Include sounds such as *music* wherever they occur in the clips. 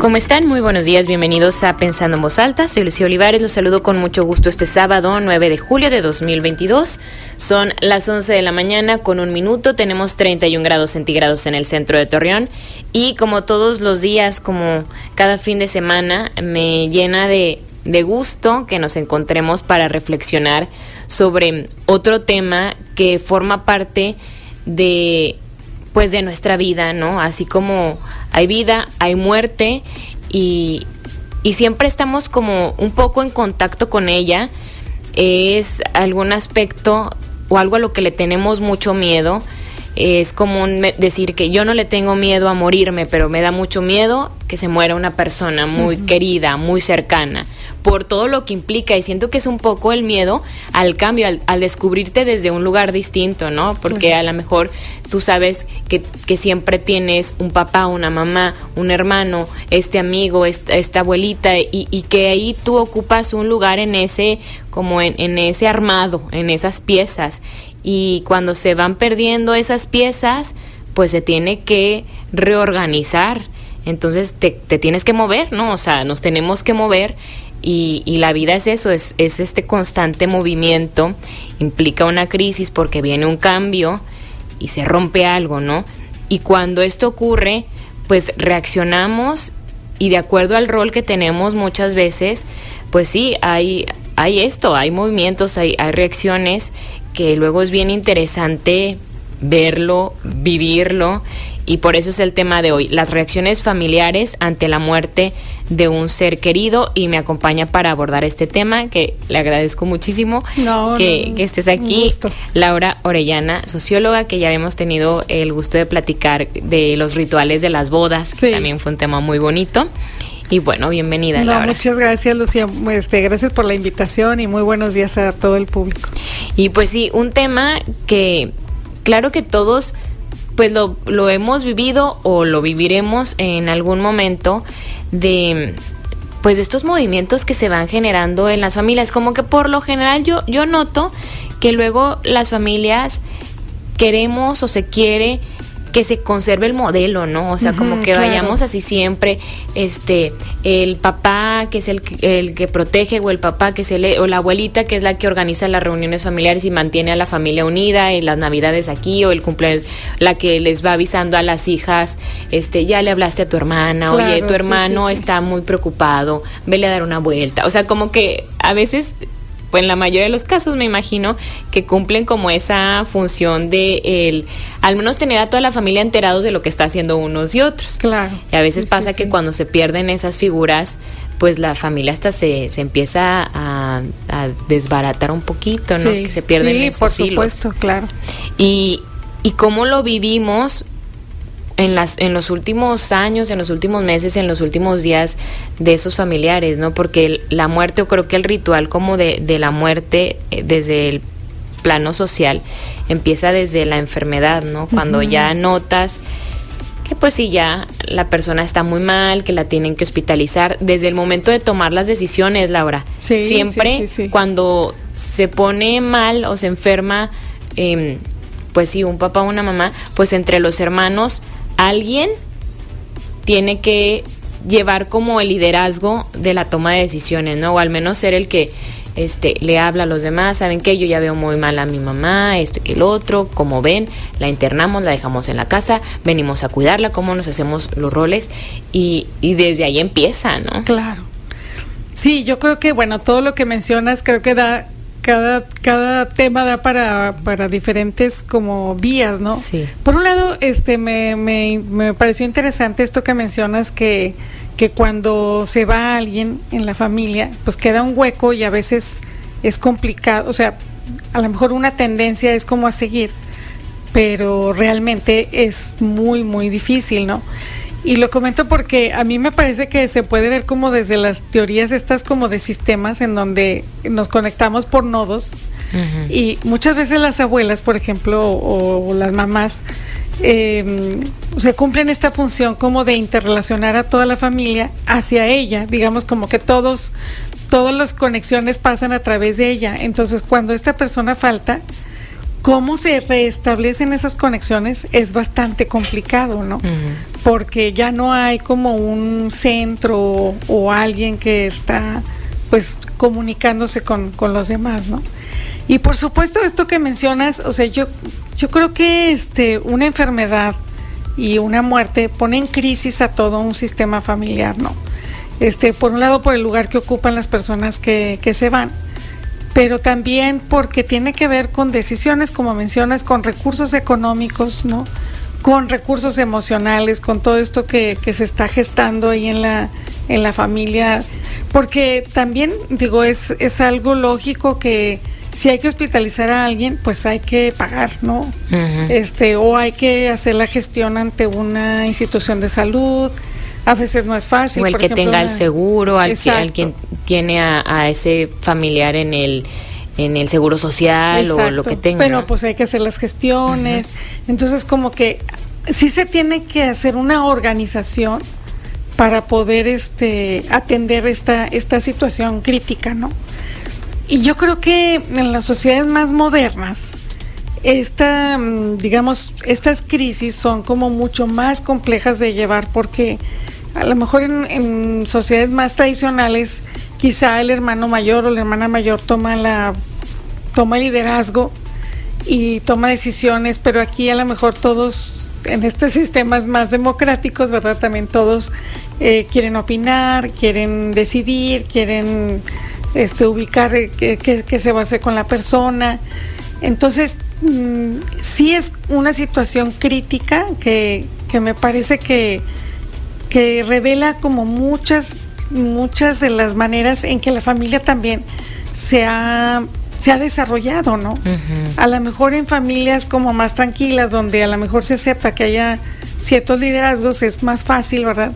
¿Cómo están? Muy buenos días, bienvenidos a Pensando en Voz Alta. Soy Lucía Olivares, los saludo con mucho gusto este sábado 9 de julio de 2022. Son las 11 de la mañana con un minuto, tenemos 31 grados centígrados en el centro de Torreón y como todos los días, como cada fin de semana, me llena de, de gusto que nos encontremos para reflexionar sobre otro tema que forma parte de pues de nuestra vida, ¿no? Así como hay vida, hay muerte y, y siempre estamos como un poco en contacto con ella. Es algún aspecto o algo a lo que le tenemos mucho miedo. Es común decir que yo no le tengo miedo a morirme, pero me da mucho miedo que se muera una persona muy querida, muy cercana por todo lo que implica y siento que es un poco el miedo al cambio, al, descubrirte desde un lugar distinto, ¿no? Porque a lo mejor tú sabes que, que, siempre tienes un papá, una mamá, un hermano, este amigo, esta, esta abuelita y, y, que ahí tú ocupas un lugar en ese, como en, en ese armado, en esas piezas y cuando se van perdiendo esas piezas, pues se tiene que reorganizar. Entonces te, te, tienes que mover, ¿no? O sea, nos tenemos que mover y, y, la vida es eso, es, es, este constante movimiento, implica una crisis porque viene un cambio y se rompe algo, ¿no? Y cuando esto ocurre, pues reaccionamos y de acuerdo al rol que tenemos muchas veces, pues sí, hay, hay esto, hay movimientos, hay, hay reacciones que luego es bien interesante verlo, vivirlo y por eso es el tema de hoy, las reacciones familiares ante la muerte de un ser querido y me acompaña para abordar este tema que le agradezco muchísimo que, estés aquí. Laura Orellana, socióloga, que ya habíamos tenido el gusto de platicar de los rituales de las bodas, también fue un tema muy bonito. Y bueno, bienvenida. No, muchas gracias, Lucía. Este, gracias por la invitación y muy buenos días a todo el público. Y pues sí, un tema que, claro que todos pues lo, lo hemos vivido o lo viviremos en algún momento de pues estos movimientos que se van generando en las familias. Como que por lo general yo, yo noto que luego las familias queremos o se quiere que se conserve el modelo, ¿no? O sea, como que vayamos así siempre, este, el papá que es el, el que protege o el papá que es el, o la abuelita que es la que organiza las reuniones familiares y mantiene a la familia unida en las navidades aquí o el cumpleaños, la que les va avisando a las hijas, este, ya le hablaste a tu hermana, oye, tu hermano está muy preocupado, vele a dar una vuelta, o sea, como que a veces pues en la mayoría de los casos me imagino que cumplen como esa función de el al menos tener a toda la familia enterados de lo que está haciendo unos y otros. Claro. Y a veces pasa que cuando se pierden esas figuras, pues la familia hasta se, se empieza a, desbaratar un poquito, ¿no? que se pierden sí, esos por supuesto, claro. Y, y cómo lo vivimos en, las, en los últimos años, en los últimos meses, en los últimos días de esos familiares, ¿no? Porque la muerte, o creo que el ritual como de, de la muerte eh, desde el plano social empieza desde la enfermedad, ¿no? Cuando ya notas que pues sí, ya la persona está muy mal, que la tienen que hospitalizar, desde el momento de tomar las decisiones, Laura. Sí, Siempre cuando se pone mal o se enferma, eh, pues sí, un papá o una mamá, pues entre los hermanos alguien tiene que llevar como el liderazgo de la toma de decisiones, ¿no? O al menos ser el que este, le habla a los demás, saben que yo ya veo muy mal a mi mamá, esto y que el otro, como ven, la internamos, la dejamos en la casa, venimos a cuidarla, cómo nos hacemos los roles y, y desde ahí empieza, ¿no? Claro. Sí, yo creo que, bueno, todo lo que mencionas creo que da cada, cada tema da para, para diferentes como vías, ¿no? Sí. Por un lado, este me, me, me pareció interesante esto que mencionas que, que cuando se va alguien en la familia, pues queda un hueco y a veces es complicado, o sea, a lo mejor una tendencia es como a seguir, pero realmente es muy, muy difícil, ¿no? Y lo comento porque a mí me parece que se puede ver como desde las teorías estas como de sistemas en donde nos conectamos por nodos. Y muchas veces las abuelas, por ejemplo, o, las mamás, eh, se cumplen esta función como de interrelacionar a toda la familia hacia ella, digamos como que todos, todas las conexiones pasan a través de ella. Entonces cuando esta persona falta, cómo se restablecen esas conexiones es bastante complicado, ¿no? porque ya no hay como un centro o alguien que está pues comunicándose con, con los demás, ¿no? Y por supuesto esto que mencionas, o sea, yo, yo creo que este, una enfermedad y una muerte pone en crisis a todo un sistema familiar, ¿no? Este, por un lado por el lugar que ocupan las personas que, que se van, pero también porque tiene que ver con decisiones, como mencionas, con recursos económicos, ¿no? Con recursos emocionales, con todo esto que, que se está gestando ahí en la, en la familia, porque también, digo, es, es algo lógico que si hay que hospitalizar a alguien, pues hay que pagar, ¿no? Este, o hay que hacer la gestión ante una institución de salud. A veces no es fácil. O el que tenga el seguro, al que, alguien tiene a, ese familiar en el en el seguro social o lo que tenga. Pero pues hay que hacer las gestiones. Entonces como que sí se tiene que hacer una organización para poder este atender esta esta situación crítica, ¿no? Y yo creo que en las sociedades más modernas, esta, mm, digamos, estas crisis son como mucho más complejas de llevar porque a lo mejor en, sociedades más tradicionales quizá el hermano mayor o la hermana mayor toma la toma liderazgo y toma decisiones, pero aquí a lo mejor todos en estos sistemas más democráticos, ¿verdad? También todos eh, quieren opinar, quieren decidir, quieren este, ubicar eh, qué, se va a hacer con la persona. Entonces, mm, sí es una situación crítica que, me parece que, que revela como muchas, muchas de las maneras en que la familia también se ha se ha desarrollado, ¿no? A lo mejor en familias como más tranquilas, donde a lo mejor se acepta que haya ciertos liderazgos, es más fácil, ¿verdad?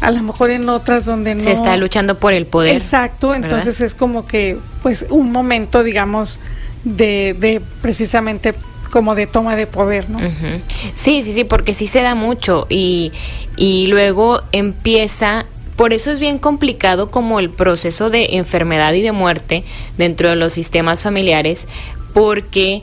a lo mejor en otras donde no se está luchando por el poder exacto entonces es como que pues un momento digamos de, de precisamente como de toma de poder no sí sí sí porque sí se da mucho y y luego empieza por eso es bien complicado como el proceso de enfermedad y de muerte dentro de los sistemas familiares porque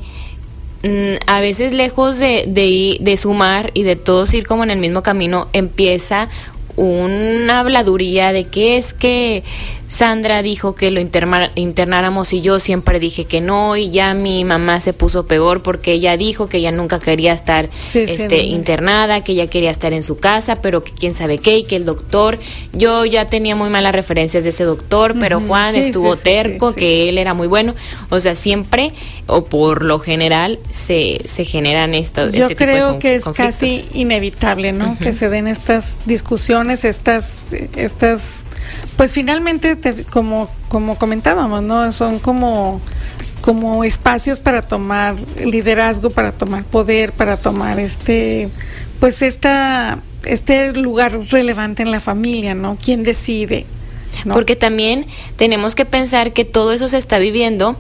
mm, a veces lejos de, de, de, sumar y de todos ir como en el mismo camino, empieza una habladuría de que es que Sandra dijo que lo internáramos y yo siempre dije que no y ya mi mamá se puso peor porque ella dijo que ella nunca quería estar este, internada, que ella quería estar en su casa, pero que quién sabe qué y que el doctor, yo ya tenía muy malas referencias de ese doctor, pero Juan estuvo terco, que él era muy bueno, o sea, siempre o por lo general se, se generan estos... Yo creo que es casi inevitable, ¿no? Que se den estas discusiones, estas, estas pues finalmente, como, como comentábamos, ¿no? Son como, como espacios para tomar liderazgo, para tomar poder, para tomar este, pues esta, este lugar relevante en la familia, ¿no? ¿Quién decide? Porque también tenemos que pensar que todo eso se está viviendo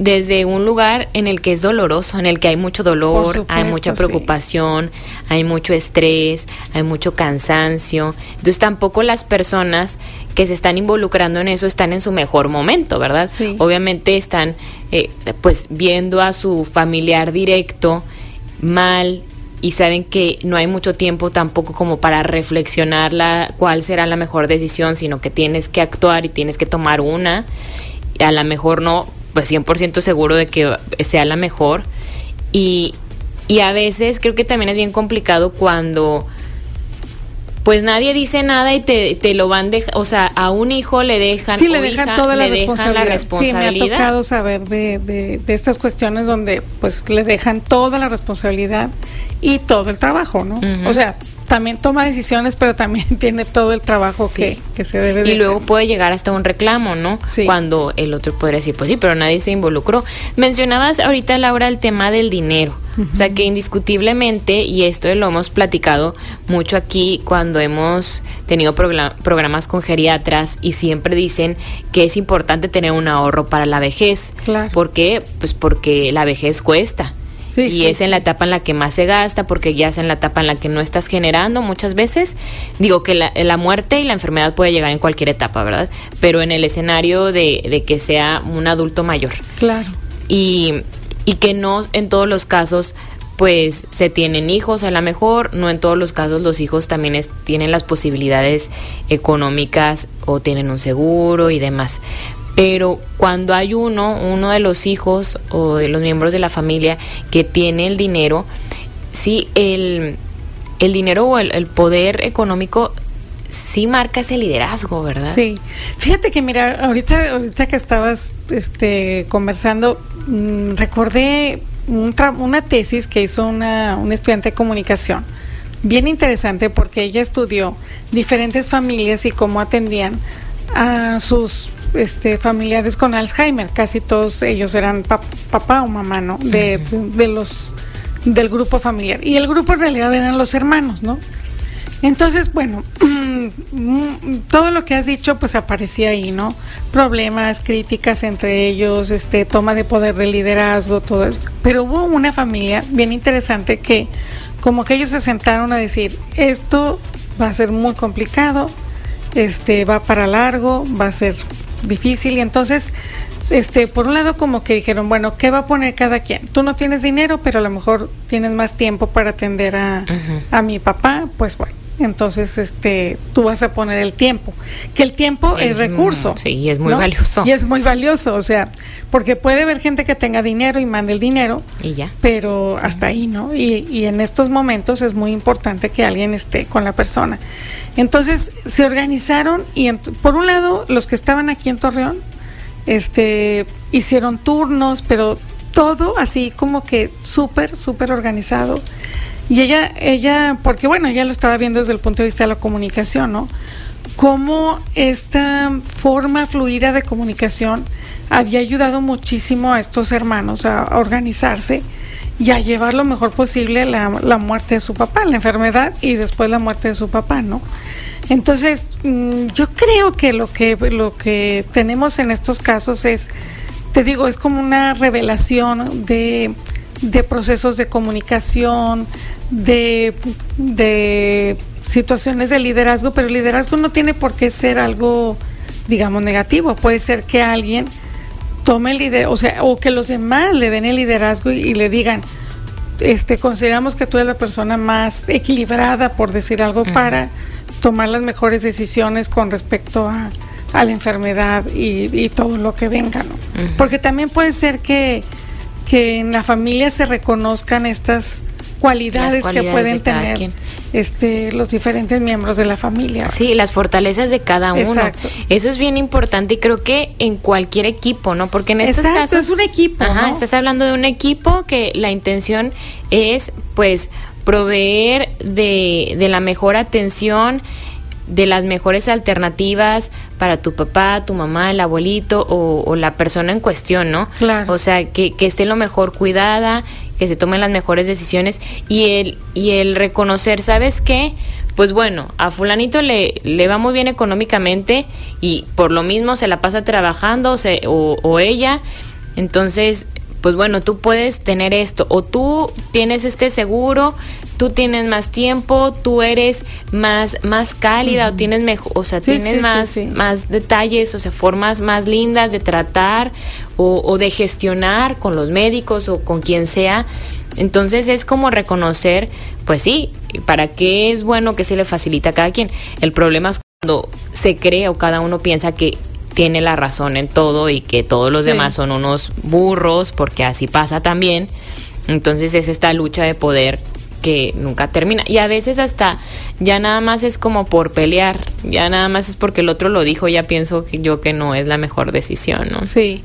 desde un lugar en el que es doloroso, en el que hay mucho dolor, hay mucha preocupación, hay mucho estrés, hay mucho cansancio. Entonces tampoco las personas que se están involucrando en eso están en su mejor momento, ¿verdad? Obviamente están eh, pues viendo a su familiar directo mal y saben que no hay mucho tiempo tampoco como para reflexionar la, cuál será la mejor decisión, sino que tienes que actuar y tienes que tomar una. A lo mejor no pues 100% seguro de que sea la mejor. Y, y a veces creo que también es bien complicado cuando pues nadie dice nada y te, te lo van de, o sea, a un hijo le dejan, sí, le dejan toda la, responsabilidad. Sí, me ha tocado saber de, de, de, estas cuestiones donde pues le dejan toda la responsabilidad y todo el trabajo, ¿no? O sea, también toma decisiones, pero también *laughs* tiene todo el trabajo que, que, se debe de Y luego puede llegar hasta un reclamo, ¿no? Sí. Cuando el otro podría decir, pues sí, pero nadie se involucró. Mencionabas ahorita, Laura, el tema del dinero. O sea que indiscutiblemente, y esto lo hemos platicado mucho aquí cuando hemos tenido programas con geriatras y siempre dicen que es importante tener un ahorro para la vejez. Claro. ¿Por qué? Pues porque la vejez cuesta y es en la etapa en la que más se gasta porque ya es en la etapa en la que no estás generando muchas veces. Digo que la, la muerte y la enfermedad puede llegar en cualquier etapa, ¿verdad? Pero en el escenario de, de que sea un adulto mayor. Claro. Y, y que no en todos los casos pues se tienen hijos, a lo mejor no en todos los casos los hijos también tienen las posibilidades económicas o tienen un seguro y demás. Pero cuando hay uno, uno de los hijos o de los miembros de la familia que tiene el dinero, sí, el, el dinero o el, poder económico sí marca ese liderazgo, ¿verdad? Sí. Fíjate que mira, ahorita, ahorita que estabas este, conversando, mm, recordé una tesis que hizo una, estudiante de comunicación, bien interesante porque ella estudió diferentes familias y cómo atendían a sus este, familiares con Alzheimer. Casi todos ellos eran papá o mamá, ¿no? De, de, los del grupo familiar. Y el grupo en realidad eran los hermanos, ¿no? Entonces, bueno, *clears throat* todo lo que has dicho pues aparecía ahí, ¿no? Problemas, críticas entre ellos, este toma de poder de liderazgo, todo eso. Pero hubo una familia bien interesante que como que ellos se sentaron a decir, esto va a ser muy complicado, este va para largo, va a ser difícil. Y entonces este, por un lado como que dijeron, bueno, ¿qué va a poner cada quien? Tú no tienes dinero, pero a lo mejor tienes más tiempo para atender a, a mi papá, pues bueno, entonces este tú vas a poner el tiempo que el tiempo es, recurso sí es muy valioso. Y es muy valioso o sea porque puede haber gente que tenga dinero y mande el dinero y ya. pero hasta ahí no y, y en estos momentos es muy importante que alguien esté con la persona. Entonces se organizaron y por un lado los que estaban aquí en Torreón este hicieron turnos pero todo así como que súper súper organizado y ella, ella, porque bueno, ella lo estaba viendo desde el punto de vista de la comunicación, ¿no? Cómo esta forma fluida de comunicación había ayudado muchísimo a estos hermanos a, organizarse y a llevar lo mejor posible la, la, muerte de su papá, la enfermedad y después la muerte de su papá, ¿no? Entonces, mm, yo creo que lo que lo que tenemos en estos casos es, te digo, es como una revelación de, de procesos de comunicación, de, de situaciones de liderazgo, pero el liderazgo no tiene por qué ser algo, digamos, negativo. Puede ser que alguien tome el liderazgo, o sea, o que los demás le den el liderazgo y, le digan, este, consideramos que tú eres la persona más equilibrada, por decir algo, para tomar las mejores decisiones con respecto a, a la enfermedad y, y, todo lo que venga, ¿no? Porque también puede ser que, que en la familia se reconozcan estas cualidades, que pueden tener este, los diferentes miembros de la familia. Sí, las fortalezas de cada uno. Eso es bien importante y creo que en cualquier equipo, ¿no? Porque en este caso es un equipo. Ajá, estás hablando de un equipo que la intención es, pues, proveer de, de la mejor atención de las mejores alternativas para tu papá, tu mamá, el abuelito o, la persona en cuestión, ¿no? Claro. O sea, que, que esté lo mejor cuidada, que se tomen las mejores decisiones y el, y el reconocer, ¿sabes qué? Pues bueno, a fulanito le, le va muy bien económicamente y por lo mismo se la pasa trabajando o, o ella, entonces pues bueno, tú puedes tener esto, o tú tienes este seguro, tú tienes más tiempo, tú eres más, más cálida, o tienes mejor, o sea, tienes más, más detalles, o sea, formas más lindas de tratar o, o de gestionar con los médicos o con quien sea. Entonces es como reconocer, pues sí, ¿para qué es bueno que se le facilita a cada quien? El problema es cuando se cree o cada uno piensa que tiene la razón en todo y que todos los demás son unos burros, porque así pasa también. Entonces es esta lucha de poder que nunca termina. Y a veces hasta ya nada más es como por pelear, ya nada más es porque el otro lo dijo, ya pienso que yo que no es la mejor decisión, ¿no? Sí,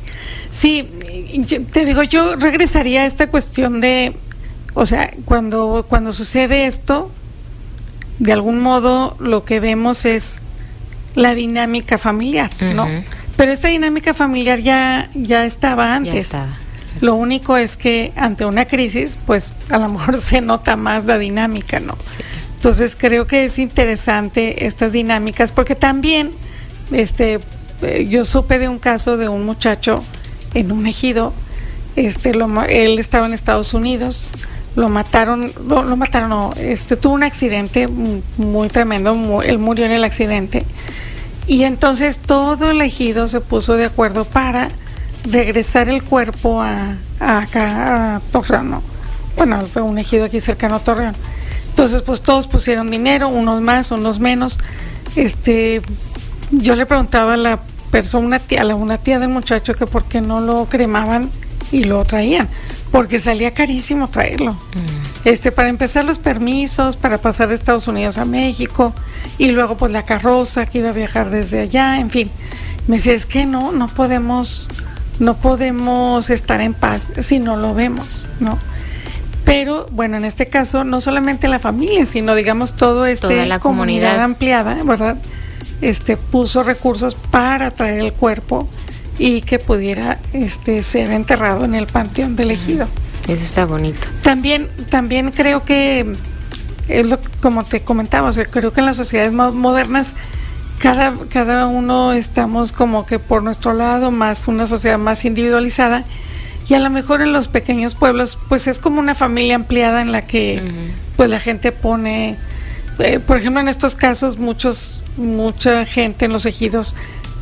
sí, te digo, yo regresaría a esta cuestión de, o sea, cuando, cuando sucede esto, de algún modo lo que vemos es la dinámica familiar, ¿no? Pero esta dinámica familiar ya, ya estaba antes. Lo único es que ante una crisis, pues a lo mejor *laughs* se nota más la dinámica, ¿no? Entonces creo que es interesante estas dinámicas porque también, este, eh, yo supe de un caso de un muchacho en un ejido, este, lo, él estaba en Estados Unidos, lo mataron, lo, lo mataron, no, este, tuvo un accidente muy tremendo, él murió en el accidente y entonces todo el ejido se puso de acuerdo para regresar el cuerpo a, acá, a Torrano, bueno, fue un ejido aquí cercano a Torreón. Entonces, pues todos pusieron dinero, unos más, unos menos. Este, yo le preguntaba a la persona, a una tía del muchacho que por qué no lo cremaban y lo traían, porque salía carísimo traerlo. Mm. Este, para empezar los permisos, para pasar de Estados Unidos a México, y luego pues la carroza que iba a viajar desde allá, en fin. Me decía, es que no, no podemos, no podemos estar en paz si no lo vemos, ¿no? Pero bueno, en este caso, no solamente la familia, sino digamos todo este Toda la comunidad. ampliada, ¿verdad? Este puso recursos para traer el cuerpo y que pudiera este ser enterrado en el panteón del ejido. Eso está bonito. También, también creo que es lo, como te comentaba, o sea, creo que en las sociedades modernas cada, cada uno estamos como que por nuestro lado, más una sociedad más individualizada, y a lo mejor en los pequeños pueblos, pues es como una familia ampliada en la que pues la gente pone, eh, por ejemplo en estos casos muchos, mucha gente en los ejidos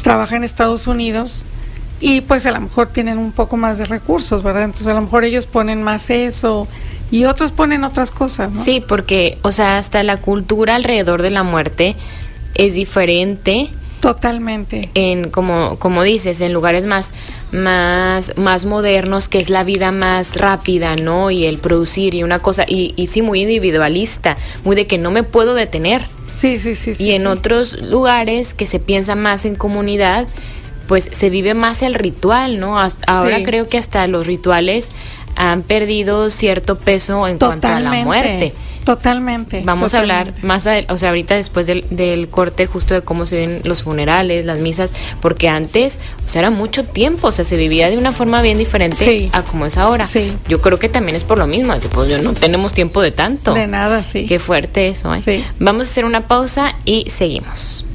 trabaja en Estados Unidos y pues a lo mejor tienen un poco más de recursos, ¿verdad? Entonces a lo mejor ellos ponen más eso y otros ponen otras cosas, ¿no? Sí, porque, o sea, hasta la cultura alrededor de la muerte es diferente. Totalmente. En como como dices, en lugares más más más modernos que es la vida más rápida, ¿no? Y el producir y una cosa y, y sí muy individualista, muy de que no me puedo detener. Sí, sí, sí. Y en otros lugares que se piensa más en comunidad, pues se vive más el ritual, ¿no? ahora creo que hasta los rituales han perdido cierto peso en cuanto a la muerte. Totalmente. Vamos a hablar más, o sea, ahorita después del, corte justo de cómo se ven los funerales, las misas, porque antes, o sea, era mucho tiempo, o sea, se vivía de una forma bien diferente a como es ahora. Sí. Yo creo que también es por lo mismo, que pues yo no tenemos tiempo de tanto. De nada, sí. Qué fuerte eso, ¿eh? Vamos a hacer una pausa y seguimos.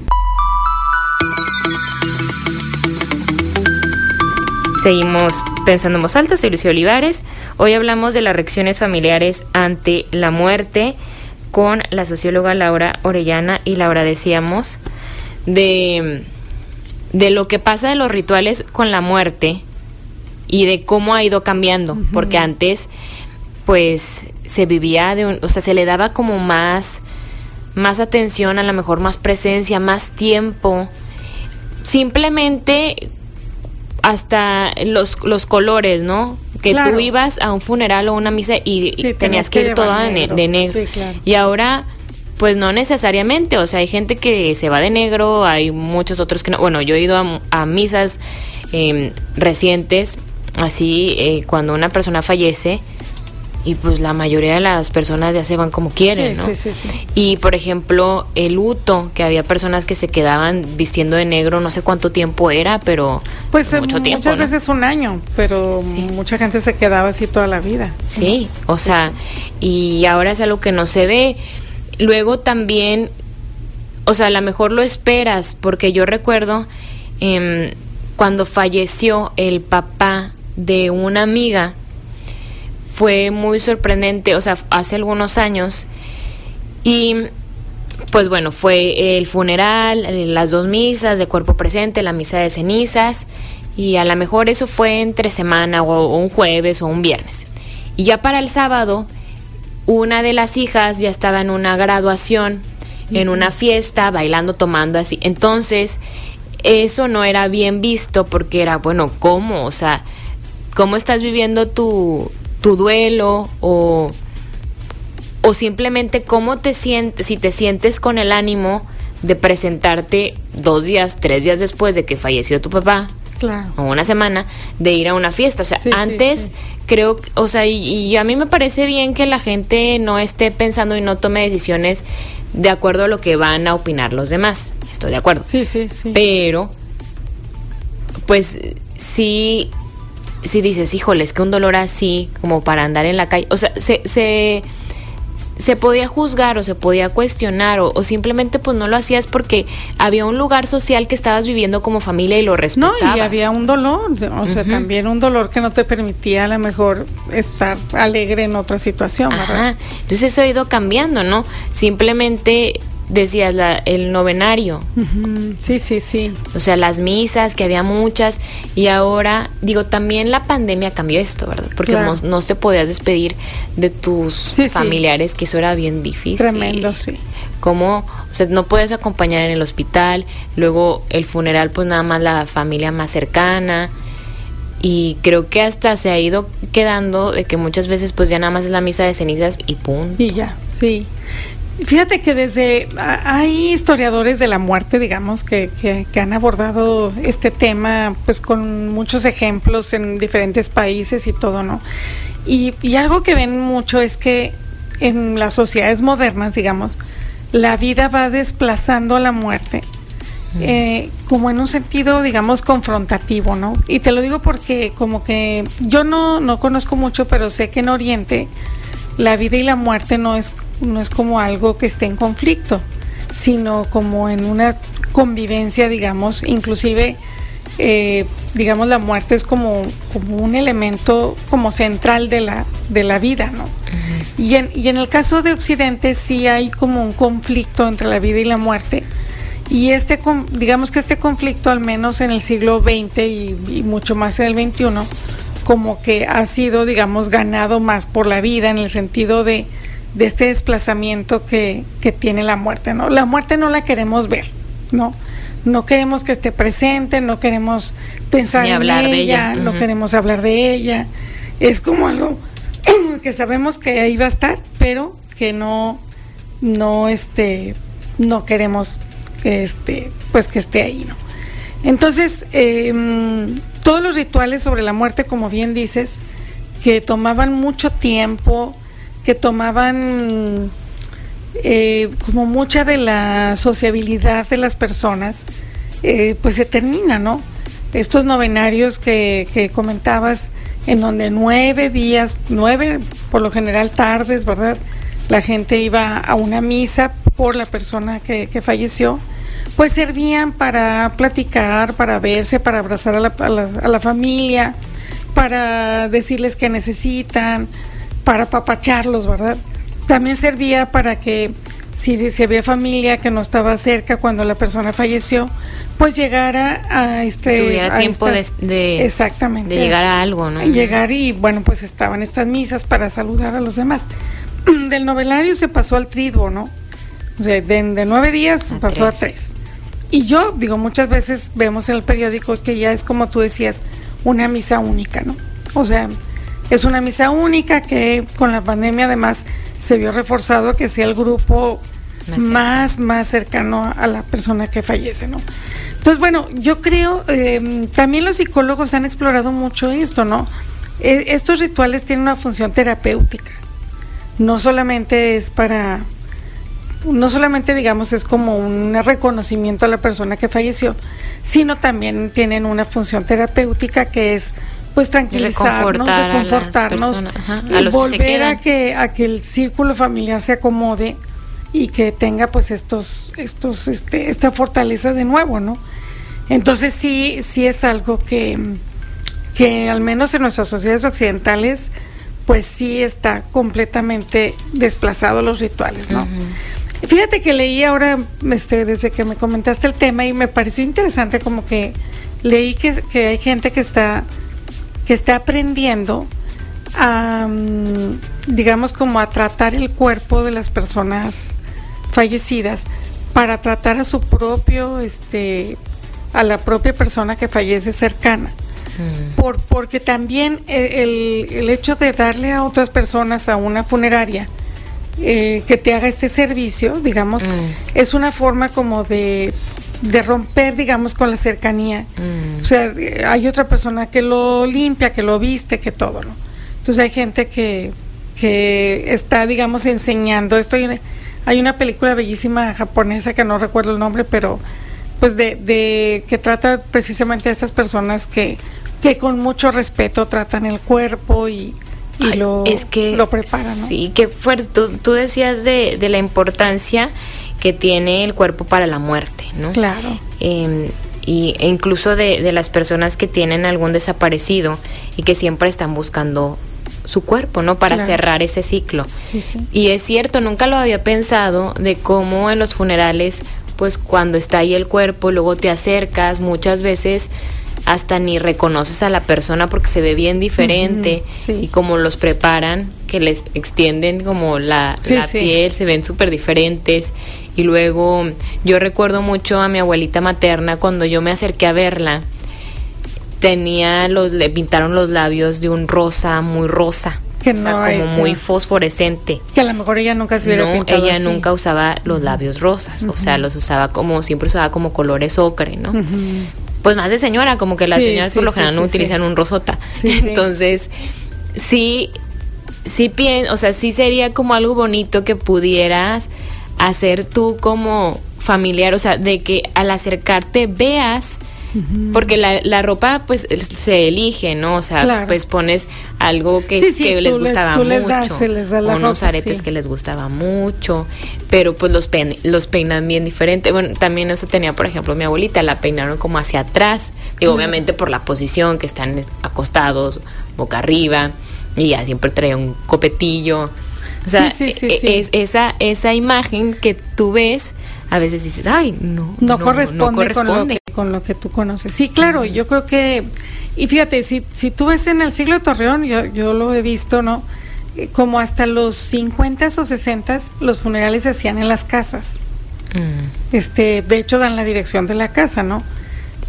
Seguimos pensando en voz alta, soy Lucio Olivares. Hoy hablamos de las reacciones familiares ante la muerte con la socióloga Laura Orellana y Laura decíamos de, de lo que pasa de los rituales con la muerte y de cómo ha ido cambiando, porque antes pues se vivía de un, o sea, se le daba como más más atención, a lo mejor más presencia, más tiempo. Simplemente hasta los, los colores, ¿no? Que tú ibas a un funeral o una misa y, tenías que ir toda de, negro. Y ahora, pues no necesariamente, o sea, hay gente que se va de negro, hay muchos otros que no. Bueno, yo he ido a, misas em, recientes, así, eh, cuando una persona fallece, y pues la mayoría de las personas ya se van como quieren, ¿no? Sí, sí, sí. Y por ejemplo, el luto, que había personas que se quedaban vistiendo de negro, no sé cuánto tiempo era, pero pues mucho tiempo. Muchas veces un año, pero mucha gente se quedaba así toda la vida. Sí, o sea, y ahora es algo que no se ve. Luego también, o sea, a lo mejor lo esperas, porque yo recuerdo eh, cuando falleció el papá de una amiga, fue muy sorprendente, o sea, hace algunos años. Y pues bueno, fue el funeral, las dos misas de cuerpo presente, la misa de cenizas, y a lo mejor eso fue entre semana o, un jueves o un viernes. Y ya para el sábado, una de las hijas ya estaba en una graduación, en una fiesta, bailando, tomando así. Entonces, eso no era bien visto porque era, bueno, ¿cómo? O sea, ¿cómo estás viviendo tu, tu duelo o, o simplemente cómo te sientes, si te sientes con el ánimo de presentarte dos días, tres días después de que falleció tu papá. O una semana de ir a una fiesta. O sea, antes creo, o sea, y, a mí me parece bien que la gente no esté pensando y no tome decisiones de acuerdo a lo que van a opinar los demás. Estoy de acuerdo. Sí, sí, sí. Pero, pues sí si dices, híjole, es que un dolor así, como para andar en la calle, o sea, se, se, se podía juzgar o se podía cuestionar o, simplemente pues no lo hacías porque había un lugar social que estabas viviendo como familia y lo respetabas. No, y había un dolor, o sea, también un dolor que no te permitía a lo mejor estar alegre en otra situación, Entonces eso ha ido cambiando, ¿no? Simplemente decías, la, el novenario. Sí, sí, sí. O sea, las misas, que había muchas, y ahora, digo, también la pandemia cambió esto, ¿verdad? Porque no, te podías despedir de tus familiares, que eso era bien difícil. Tremendo, sí. Como, o sea, no puedes acompañar en el hospital, luego el funeral, pues nada más la familia más cercana. Y creo que hasta se ha ido quedando de que muchas veces pues ya nada más es la misa de cenizas y punto. Y ya, sí. Fíjate que desde hay historiadores de la muerte, digamos, que, que, han abordado este tema, pues con muchos ejemplos en diferentes países y todo, ¿no? Y, y algo que ven mucho es que en las sociedades modernas, digamos, la vida va desplazando a la muerte, eh, como en un sentido, digamos, confrontativo, ¿no? Y te lo digo porque como que yo no, no conozco mucho, pero sé que en Oriente la vida y la muerte no es no es como algo que esté en conflicto, sino como en una convivencia, digamos, inclusive, eh, digamos, la muerte es como, como un elemento como central de la, de la vida, ¿no? y, en, y en el caso de Occidente sí hay como un conflicto entre la vida y la muerte. Y este, digamos que este conflicto, al menos en el siglo XX y, y mucho más en el XXI, como que ha sido, digamos, ganado más por la vida en el sentido de, de este desplazamiento que, que, tiene la muerte, ¿no? La muerte no la queremos ver, ¿no? No queremos que esté presente, no queremos pensar en ella, de ella. no queremos hablar de ella. Es como algo *clears throat* que sabemos que ahí va a estar, pero que no, no, este, no queremos, este, pues que esté ahí, ¿no? Entonces, em, todos los rituales sobre la muerte, como bien dices, que tomaban mucho tiempo, que tomaban eh, como mucha de la sociabilidad de las personas, eh, pues se termina, ¿no? Estos novenarios que, comentabas, en donde nueve días, nueve por lo general tardes, ¿verdad? La gente iba a una misa por la persona que falleció, pues servían para platicar, para verse, para abrazar a la, a la familia, para decirles que necesitan, para papacharlos, ¿verdad? También servía para que si, si, había familia que no estaba cerca cuando la persona falleció, pues llegara a este tuviera tiempo de, exactamente de llegar a algo, ¿no? Llegar y bueno, pues estaban estas misas para saludar a los demás. *clears throat* Del novelario se pasó al triduo, ¿no? O sea, de, nueve días pasó a tres. Y yo digo, muchas veces vemos en el periódico que ya es como tú decías, una misa única, ¿no? O sea, es una misa única que con la pandemia además se vio reforzado que sea el grupo más, más, cercano a la persona que fallece, ¿no? Entonces, bueno, yo creo, em, también los psicólogos han explorado mucho esto, ¿no? E, estos rituales tienen una función terapéutica. No solamente es para, no solamente digamos es como un reconocimiento a la persona que falleció, sino también tienen una función terapéutica que es pues tranquilizarnos, reconfortarnos volver a que a que el círculo familiar se acomode y que tenga pues estos estos este esta fortaleza de nuevo, ¿no? Entonces sí sí es algo que que al menos en nuestras sociedades occidentales pues sí está completamente desplazado los rituales, ¿no? Fíjate que leí ahora, este, desde que me comentaste el tema y me pareció interesante como que leí que, que hay gente que está que está aprendiendo a, mm, digamos, como a tratar el cuerpo de las personas fallecidas para tratar a su propio, este, a la propia persona que fallece cercana. Mm. Por, porque también eh, el, el, hecho de darle a otras personas a una funeraria eh, que te haga este servicio, digamos, mm. es una forma como de de romper, digamos, con la cercanía. Mm. O sea, hay otra persona que lo limpia, que lo viste, que todo, ¿no? Entonces hay gente que, que está, digamos, enseñando esto. Hay una, película bellísima japonesa que no recuerdo el nombre, pero pues de, de que trata precisamente de estas personas que, que con mucho respeto tratan el cuerpo y, y lo, es que, lo preparan. ¿no? Sí, que fuerte. Tú, tú decías de, de la importancia que tiene el cuerpo para la muerte, ¿no? Claro. Eh, y, e incluso de, de, las personas que tienen algún desaparecido y que siempre están buscando su cuerpo, ¿no? Para cerrar ese ciclo. Y es cierto, nunca lo había pensado de cómo en los funerales, pues cuando está ahí el cuerpo, luego te acercas, muchas veces hasta ni reconoces a la persona porque se ve bien diferente y como los preparan, que les extienden como la, piel, se ven súper diferentes. Y luego yo recuerdo mucho a mi abuelita materna cuando yo me acerqué a verla, tenía los, le pintaron los labios de un rosa, muy rosa. Que o sea, como muy fosforescente. Que a lo mejor ella nunca se hubiera no, ella nunca usaba los labios rosas, o sea, los usaba como, siempre usaba como colores ocre, ¿no? Pues más de señora, como que las señoras por lo general no utilizan un rosota. *laughs* Entonces, sí, sí pienso, o sea, sí sería como algo bonito que pudieras hacer tú como familiar, o sea, de que al acercarte veas porque la, la, ropa pues se elige, ¿no? O sea, pues pones algo que, que les gustaba mucho, unos aretes que les gustaba mucho, pero pues los, los peinan bien diferente. Bueno, también eso tenía, por ejemplo, mi abuelita, la peinaron como hacia atrás, y obviamente por la posición que están acostados, boca arriba, y ya siempre trae un copetillo. O sea, e, es, esa, esa imagen que tú ves, a veces dices, ay, no. No, corresponde, Con, lo que, con lo que tú conoces. Sí, claro, yo creo que, y fíjate, si, si tú ves en el siglo de Torreón, yo, yo lo he visto, ¿no? Eh, como hasta los 50 o 60 los funerales se hacían en las casas. Mm. Este, de hecho dan la dirección de la casa, ¿no?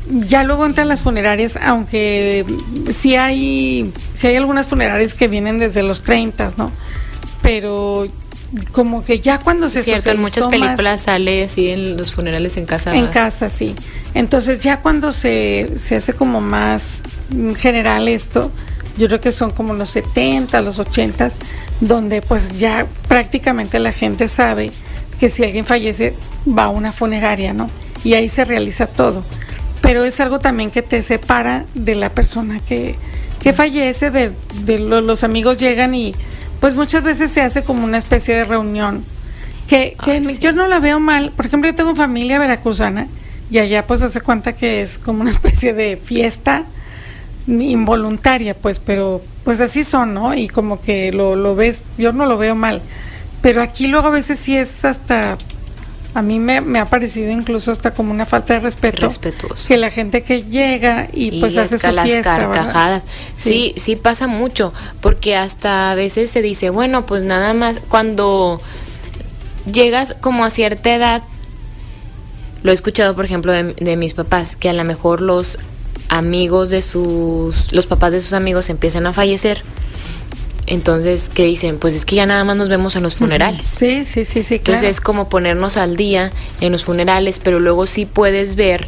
Ya luego entran las funerarias, aunque sí hay, sí hay algunas funerarias que vienen desde los 30, ¿no? Pero como que ya cuando se cierto en muchas películas sale así en los funerales en casa en casa sí. Entonces ya cuando se, se hace como más general esto yo creo que son como los 70 los 80 donde pues ya prácticamente la gente sabe que si alguien fallece va a una funeraria no y ahí se realiza todo. Pero es algo también que te separa de la persona que, que fallece de, de los amigos llegan y pues muchas veces se hace como una especie de reunión que, yo no la veo mal. Por ejemplo, yo tengo familia veracruzana y allá pues hace cuenta que es como una *laughs* especie de fiesta involuntaria, pues, pero pues así son, ¿no? Y como que lo, lo ves, yo no lo veo mal. Pero aquí luego a veces sí es hasta a mí me, ha parecido incluso hasta como una falta de respeto Respetuoso. que la gente que llega y, pues hace su las fiesta, carcajadas sí. sí. pasa mucho porque hasta a veces se dice bueno pues nada más cuando llegas como a cierta edad lo he escuchado por ejemplo de, de mis papás que a lo mejor los amigos de sus los papás de sus amigos empiezan a fallecer entonces, ¿qué dicen? Pues es que ya nada más nos vemos en los funerales. Sí, sí, sí, sí. Entonces es como ponernos al día en los funerales, pero luego sí puedes ver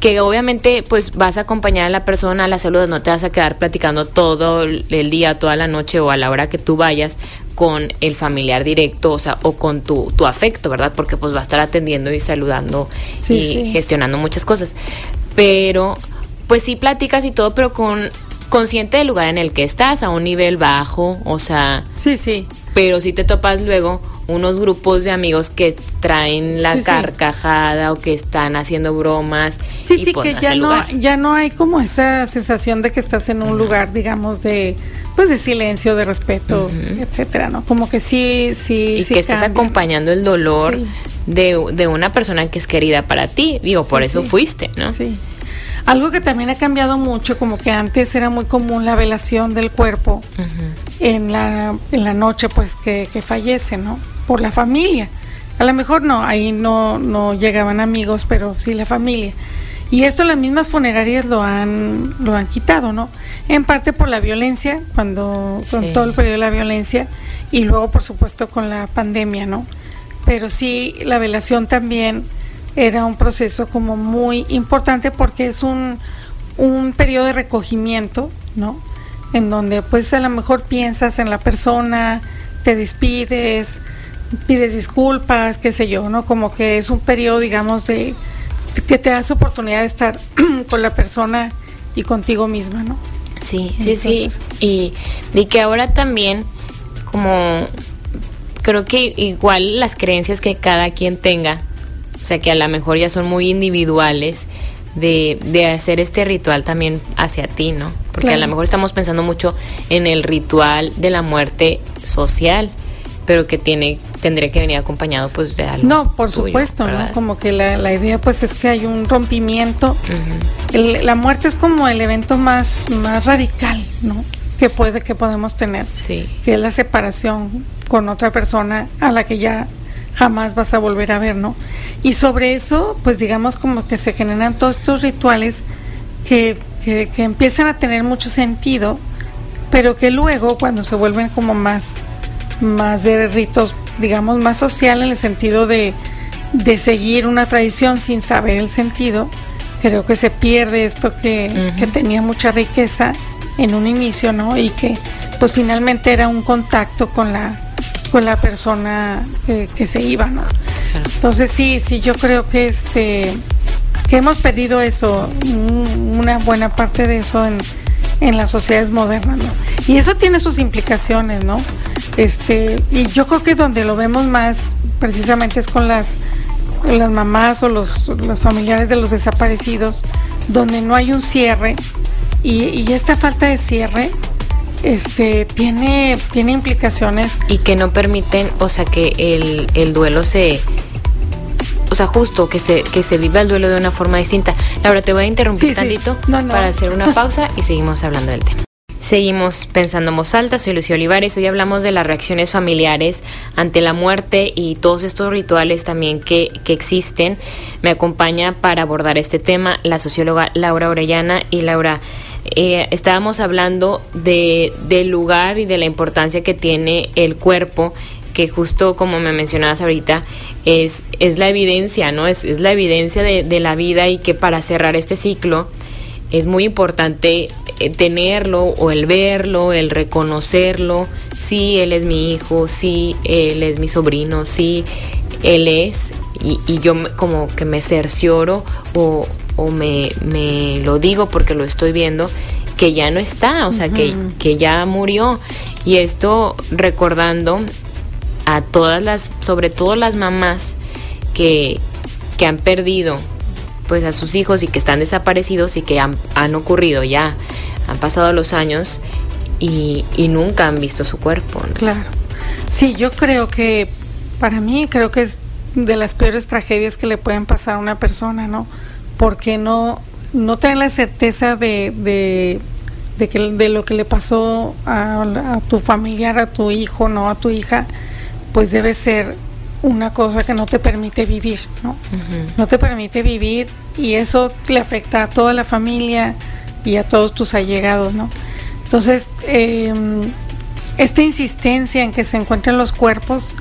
que obviamente pues vas a acompañar a la persona a la salud, no te vas a quedar platicando todo el día, toda la noche o a la hora que tú vayas con el familiar directo, o sea, o con tu, tu afecto, ¿verdad? Porque pues va a estar atendiendo y saludando y gestionando muchas cosas. Pero pues sí platicas y todo, pero con consciente del lugar en el que estás, a un nivel bajo, o sea... Sí, sí. Pero si te topas luego unos grupos de amigos que traen la carcajada o que están haciendo bromas. Sí, sí, que ya no, ya no hay como esa sensación de que estás en un lugar, digamos, de pues de silencio, de respeto, etcétera, ¿no? Como que sí, sí. Y que estás acompañando el dolor de, de, una persona que es querida para ti. Digo, por eso fuiste, ¿no? Sí. Algo que también ha cambiado mucho, como que antes era muy común la velación del cuerpo en, la, en la noche, pues que, fallece, ¿no? Por la familia. A lo mejor no, ahí no, no llegaban amigos, pero sí la familia. Y esto las mismas funerarias lo han, lo han quitado, ¿no? En parte por la violencia, cuando, con todo el periodo de la violencia, y luego por supuesto con la pandemia, ¿no? Pero sí, la velación también era un proceso como muy importante porque es un, un periodo de recogimiento, ¿no? En donde pues a lo mejor piensas en la persona, te despides, pides disculpas, qué sé yo, ¿no? Como que es un periodo, digamos, de que te das oportunidad de estar *clears throat* con la persona y contigo misma, ¿no? Sí, sí, sí. Y, y que ahora también, como creo que igual las creencias que cada quien tenga, o sea que a lo mejor ya son muy individuales, de, de hacer este ritual también hacia ti, ¿no? Porque a lo mejor estamos pensando mucho en el ritual de la muerte social, pero que tiene tendría que venir acompañado pues de algo. No, por supuesto, ¿no? Como que la, la, idea pues es que hay un rompimiento. la muerte es como el evento más, más radical, ¿no? Que puede, que podemos tener. Sí. Que es la separación con otra persona a la que ya jamás vas a volver a ver, ¿no? Y sobre eso, pues digamos como que se generan todos estos rituales que, que, que empiezan a tener mucho sentido, pero que luego cuando se vuelven como más más de ritos, digamos, más social en el sentido de, de seguir una tradición sin saber el sentido, creo que se pierde esto que, que, tenía mucha riqueza en un inicio, ¿no? Y que pues finalmente era un contacto con la con la persona que, se iba, ¿no? Entonces sí, sí, yo creo que este que hemos perdido eso, una buena parte de eso en, en las sociedades modernas, ¿no? Y eso tiene sus implicaciones, ¿no? Este, y yo creo que donde lo vemos más precisamente es con las, las mamás o los, los familiares de los desaparecidos, donde no hay un cierre y, y esta falta de cierre este tiene tiene implicaciones y que no permiten o sea que el, el duelo se o sea, justo que se, que se viva el duelo de una forma distinta. Laura, te voy a interrumpir tantito para hacer una pausa y seguimos hablando del tema. Seguimos pensando en voz alta, soy Lucía Olivares, hoy hablamos de las reacciones familiares ante la muerte y todos estos rituales también que, que existen. Me acompaña para abordar este tema la socióloga Laura Orellana y Laura, eh, estábamos hablando de, del lugar y de la importancia que tiene el cuerpo que justo como me mencionabas ahorita, es, es la evidencia, ¿no? Es, es la evidencia de, de, la vida y que para cerrar este ciclo es muy importante eh, tenerlo o el verlo, el reconocerlo, sí, él es mi hijo, sí, él es mi sobrino, sí, él es, y, y yo como que me cercioro o, o me, me, lo digo porque lo estoy viendo, que ya no está, o sea, uh -huh. que, que ya murió. Y esto recordando a todas las, sobre todo las mamás que, que han perdido pues a sus hijos y que están desaparecidos y que han, han ocurrido ya, han pasado los años y, y, nunca han visto su cuerpo. ¿no? Claro. Sí, yo creo que para mí creo que es de las peores tragedias que le pueden pasar a una persona, ¿no? Porque no, no tener la certeza de, de, de, que, de lo que le pasó a, a tu familiar, a tu hijo, no a tu hija, pues debe ser una cosa que no te permite vivir, ¿no? Uh -huh. No te permite vivir y eso le afecta a toda la familia y a todos tus allegados, ¿no? Entonces, eh, esta insistencia en que se encuentren los cuerpos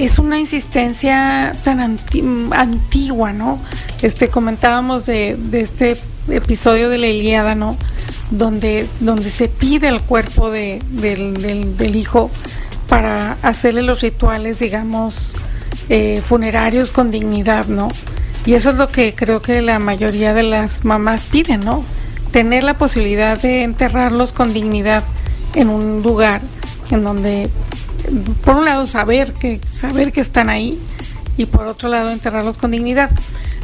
es una insistencia tan anti antigua, ¿no? Este comentábamos de, este episodio de la Ilíada, ¿no? Donde, donde se pide el cuerpo de, del, del, del hijo para hacerle los rituales, digamos, eh, funerarios con dignidad, ¿no? Y eso es lo que creo que la mayoría de las mamás piden, ¿no? Tener la posibilidad de enterrarlos con dignidad en un lugar en donde, por un lado, saber que, saber que están ahí y por otro lado, enterrarlos con dignidad.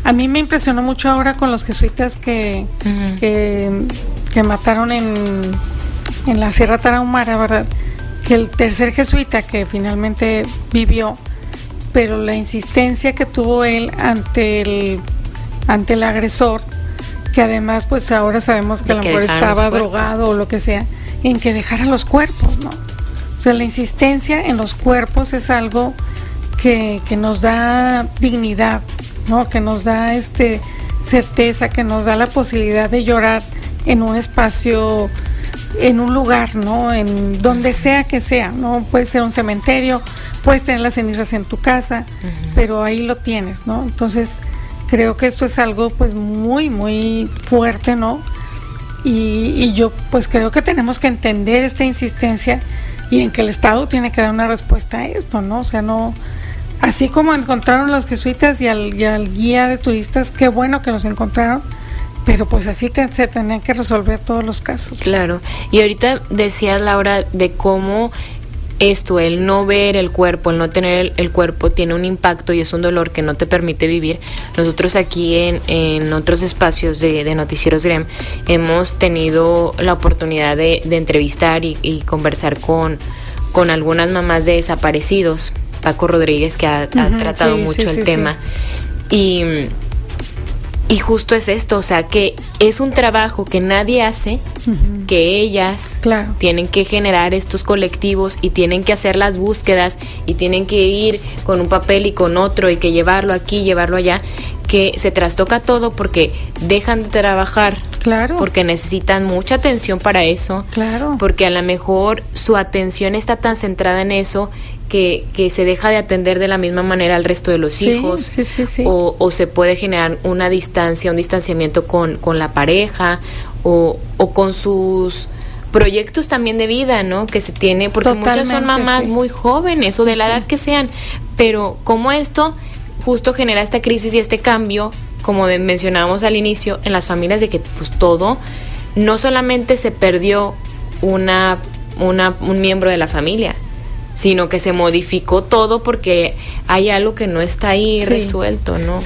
A mí me impresionó mucho ahora con los jesuitas que, uh -huh. que, que, mataron en, en la Sierra Tarahumara, ¿verdad? Que el tercer jesuita que finalmente vivió, pero la insistencia que tuvo él ante el, ante el agresor, que además pues ahora sabemos que a lo mejor estaba drogado o lo que sea, en que dejara los cuerpos, ¿no? Sea, la insistencia en los cuerpos es algo que, que nos da dignidad, ¿no? Que nos da este certeza, que nos da la posibilidad de llorar en un espacio, en un lugar, ¿no? En donde sea que sea, ¿no? Puede ser un cementerio, puedes tener las cenizas en tu casa, uh -huh. pero ahí lo tienes, ¿no? Entonces, creo que esto es algo pues muy, muy fuerte, ¿no? Y, y, yo pues creo que tenemos que entender esta insistencia y en que el Estado tiene que dar una respuesta a esto, ¿no? O sea, no, así como encontraron los jesuitas y al, y al guía de turistas, qué bueno que los encontraron, pero pues así te, se tenían que resolver todos los casos. Claro, y ahorita decías Laura de cómo esto, el no ver el cuerpo, el no tener el, cuerpo, tiene un impacto y es un dolor que no te permite vivir. Nosotros aquí en, en otros espacios de, de Noticieros GREM hemos tenido la oportunidad de, entrevistar y, conversar con, con algunas mamás de desaparecidos. Paco Rodríguez, que ha, tratado mucho el tema. Y y justo es esto, o sea, que es un trabajo que nadie hace, que ellas tienen que generar estos colectivos y tienen que hacer las búsquedas y tienen que ir con un papel y con otro y que llevarlo aquí, llevarlo allá, que se trastoca todo porque dejan de trabajar. Claro. Porque necesitan mucha atención para eso. Claro. Porque a lo mejor su atención está tan centrada en eso que, que, se deja de atender de la misma manera al resto de los hijos sí, sí, o, o, se puede generar una distancia, un distanciamiento con, con la pareja o, o, con sus proyectos también de vida, ¿no? Que se tiene, porque muchas son mamás muy jóvenes o de la edad que sean, pero como esto justo genera esta crisis y este cambio, como mencionábamos al inicio, en las familias de que pues todo, no solamente se perdió una, una, un miembro de la familia, sino que se modificó todo porque hay algo que no está ahí resuelto, ¿no?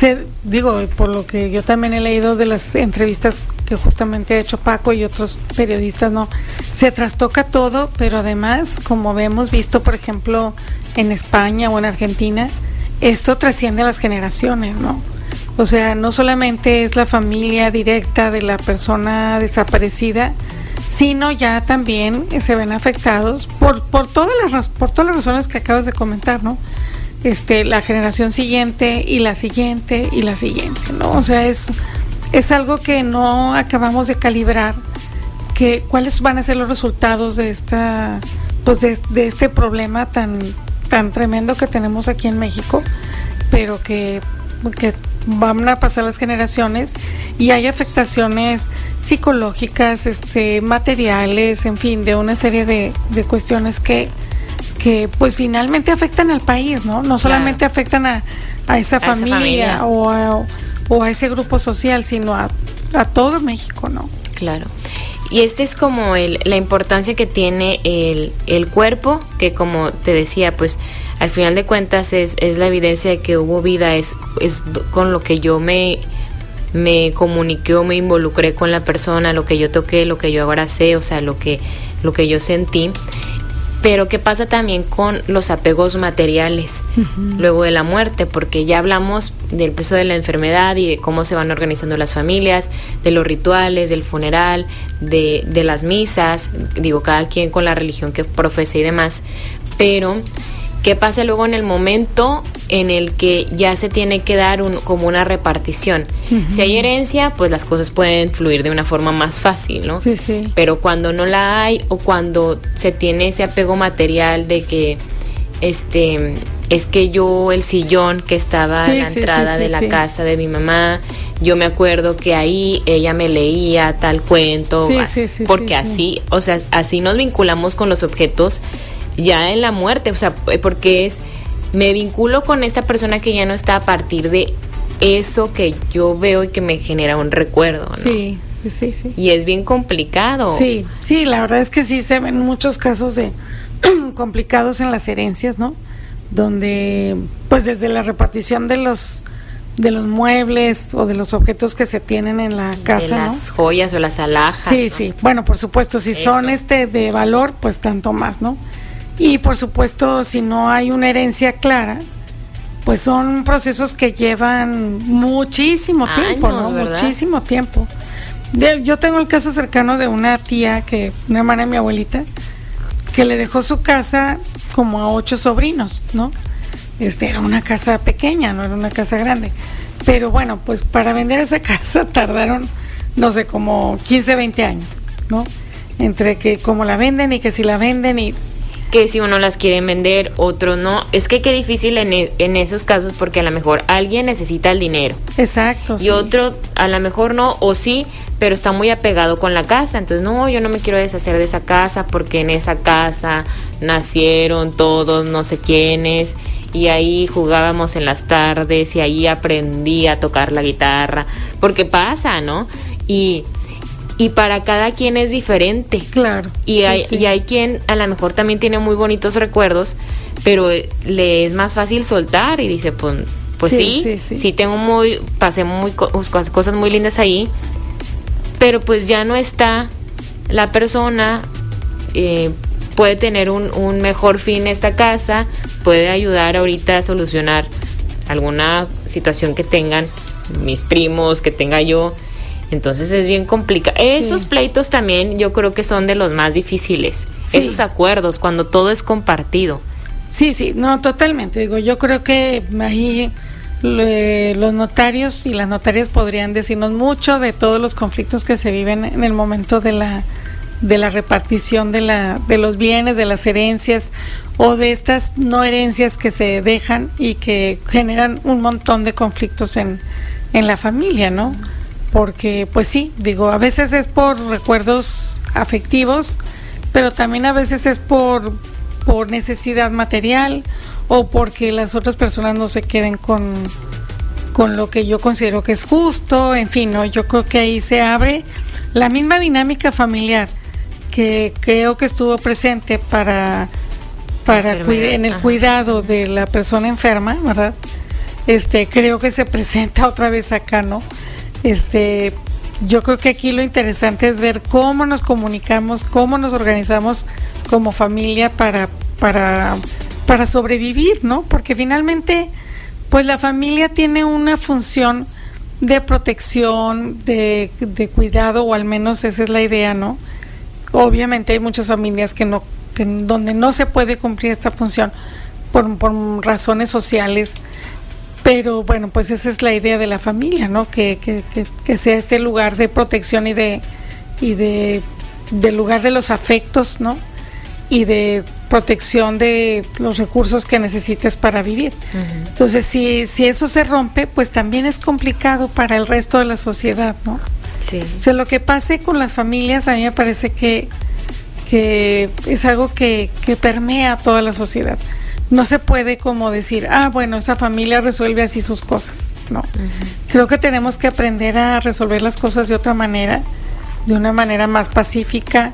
digo, por lo que yo también he leído de las entrevistas que justamente ha hecho Paco y otros periodistas, ¿no? Se trastoca todo, pero además, como hemos visto, por ejemplo, en España o en Argentina, esto trasciende a las generaciones, ¿no? O sea, no solamente es la familia directa de la persona desaparecida, sino ya también se ven afectados por, por, todas las, por todas las razones que acabas de comentar, ¿no? Este, la generación siguiente y la siguiente y la siguiente, ¿no? O sea, es, es algo que no acabamos de calibrar, que cuáles van a ser los resultados de esta, pues de, de este problema tan, tan tremendo que tenemos aquí en México, pero que, que van a pasar las generaciones y hay afectaciones psicológicas, este, materiales, en fin, de una serie de, de cuestiones que, que pues finalmente afectan al país, ¿no? No solamente afectan a, a, esa, familia, O, a, o a ese grupo social, sino a, a todo México, ¿no? Claro. Y este es como el, la importancia que tiene el, el cuerpo, que como te decía, pues al final de cuentas es, es la evidencia de que hubo vida, es, es con lo que yo me, me comuniqué o me involucré con la persona, lo que yo toqué, lo que yo ahora sé, o sea, lo que, lo que yo sentí. Pero qué pasa también con los apegos materiales luego de la muerte, porque ya hablamos del peso de la enfermedad y de cómo se van organizando las familias, de los rituales, del funeral, de, de las misas, digo, cada quien con la religión que profesa y demás, pero ¿Qué pasa luego en el momento en el que ya se tiene que dar un, como una repartición? Si hay herencia, pues las cosas pueden fluir de una forma más fácil, ¿no? Sí, sí. Pero cuando no la hay o cuando se tiene ese apego material de que este es que yo el sillón que estaba en la entrada de la casa de mi mamá, yo me acuerdo que ahí ella me leía tal cuento, porque así, o sea, así nos vinculamos con los objetos ya en la muerte, o sea, eh, porque es, me vinculo con esta persona que ya no está a partir de eso que yo veo y que me genera un recuerdo, ¿no? Sí. Sí, sí. Y es bien complicado. Sí, sí, la verdad es que sí se ven muchos casos de *clears throat* complicados en las herencias, ¿no? Donde, pues desde la repartición de los de los muebles o de los objetos que se tienen en la casa, de las joyas o las alhajas. Sí, sí. Bueno, por supuesto, si son este de valor, pues tanto más, ¿no? Y por supuesto, si no hay una herencia clara, pues son procesos que llevan muchísimo tiempo, ¿no? Muchísimo tiempo. yo tengo el caso cercano de una tía, que una hermana de mi abuelita, que le dejó su casa como a ocho sobrinos, ¿no? Este era una casa pequeña, no era una casa grande. Pero bueno, pues para vender esa *laughs* casa tardaron, no sé, como 15, 20 años, ¿no? Entre que como la venden y que si la venden y que si uno las quiere vender, otro no. Es que qué difícil en, e, en, esos casos porque a lo mejor alguien necesita el dinero. Exacto. Y otro a lo mejor no, o sí, pero está muy apegado con la casa. Entonces, no, yo no me quiero deshacer de esa casa porque en esa casa nacieron todos, no sé quiénes. Y ahí jugábamos en las tardes y ahí aprendí a tocar la guitarra. Porque pasa, ¿no? Y y para cada quien es diferente. Claro. Y, hay, y hay quien a lo mejor también tiene muy bonitos recuerdos, pero le es más fácil soltar y dice, pues, pues sí, sí, tengo muy, pasé muy cosas muy lindas ahí, pero pues ya no está la persona, eh, puede tener un, un mejor fin esta casa, puede ayudar ahorita a solucionar alguna situación que tengan mis primos, que tenga yo entonces es bien complicado. Esos pleitos también yo creo que son de los más difíciles. Esos acuerdos, cuando todo es compartido. Sí, sí, no, totalmente. Digo, yo creo que ahí los notarios y las notarias podrían decirnos mucho de todos los conflictos que se viven en el momento de la de la repartición de la de los bienes, de las herencias o de estas no herencias que se dejan y que generan un montón de conflictos en, en la familia, ¿no? Porque pues sí, digo, a veces es por recuerdos afectivos, pero también a veces es por, por necesidad material o porque las otras personas no se queden con, con lo que yo considero que es justo, en fin, ¿no? yo creo que ahí se abre la misma dinámica familiar que creo que estuvo presente para, para en el cuidado de la persona enferma, ¿verdad? Este, creo que se presenta *laughs* otra vez acá, ¿no? Este, yo creo que aquí lo interesante es ver cómo nos comunicamos, cómo nos organizamos como familia para, para, para sobrevivir, ¿no? Porque finalmente, pues la familia tiene una función de protección, de, de cuidado, o al menos esa es la idea, ¿no? Obviamente hay muchas familias que no, que donde no se puede cumplir esta función por, por razones sociales, pero bueno, pues esa es la idea de la familia, ¿no? Que, que, que, sea este lugar de protección y de y de del lugar de los afectos, ¿no? Y de protección de los recursos que necesites para vivir. Entonces, si, si eso se rompe, pues también es complicado para el resto de la sociedad, ¿no? Sí. O sea, lo que pase con las familias a mí me parece que, que es algo que, que permea a toda la sociedad no se puede como decir, ah, bueno, esa familia resuelve así sus cosas. No. Creo que tenemos que aprender a resolver las cosas de otra manera, de una manera más pacífica,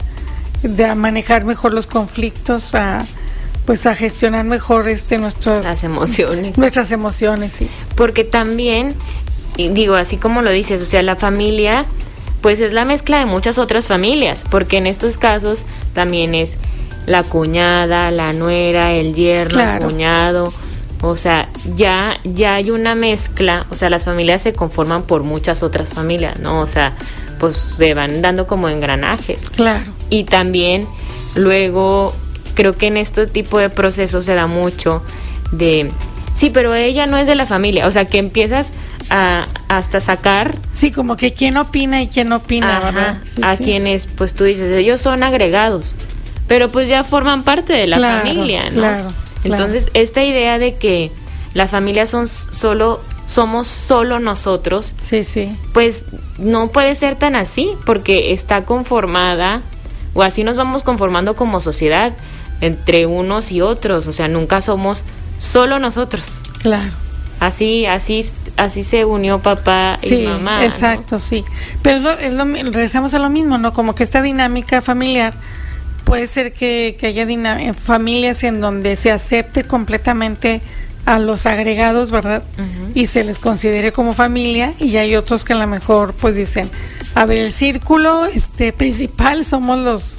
de a manejar mejor los conflictos, a pues a gestionar mejor este nuestras las emociones. Nuestras emociones, sí. Porque también digo, así como lo dices, o sea, la familia pues es la mezcla de muchas otras familias, porque en estos casos también es la cuñada, la nuera, el yerno, el cuñado. O sea, ya, ya hay una mezcla, o sea, las familias se conforman por muchas otras familias, ¿no? O sea, pues se van dando como engranajes. Claro. Y también luego creo que en este tipo de procesos se da mucho de, sí, pero ella no es de la familia, o sea, que empiezas a hasta sacar. Sí, como que quién opina y quién opina, ¿verdad? a quienes, pues tú dices, ellos son agregados pero pues ya forman parte de la familia, ¿no? Claro, Entonces, esta idea de que la familia son solo somos solo nosotros. Sí, sí. Pues no puede ser tan así porque está conformada o así nos vamos conformando como sociedad entre unos y otros, o sea, nunca somos solo nosotros. Claro. Así, así, así se unió papá y mamá. Exacto, sí. Pero es lo, regresamos a lo mismo, ¿no? Como que esta dinámica familiar puede ser que, haya familias en donde se acepte completamente a los agregados, ¿verdad? Y se les considere como familia y hay otros que a lo mejor pues dicen, a ver, el círculo este principal somos los,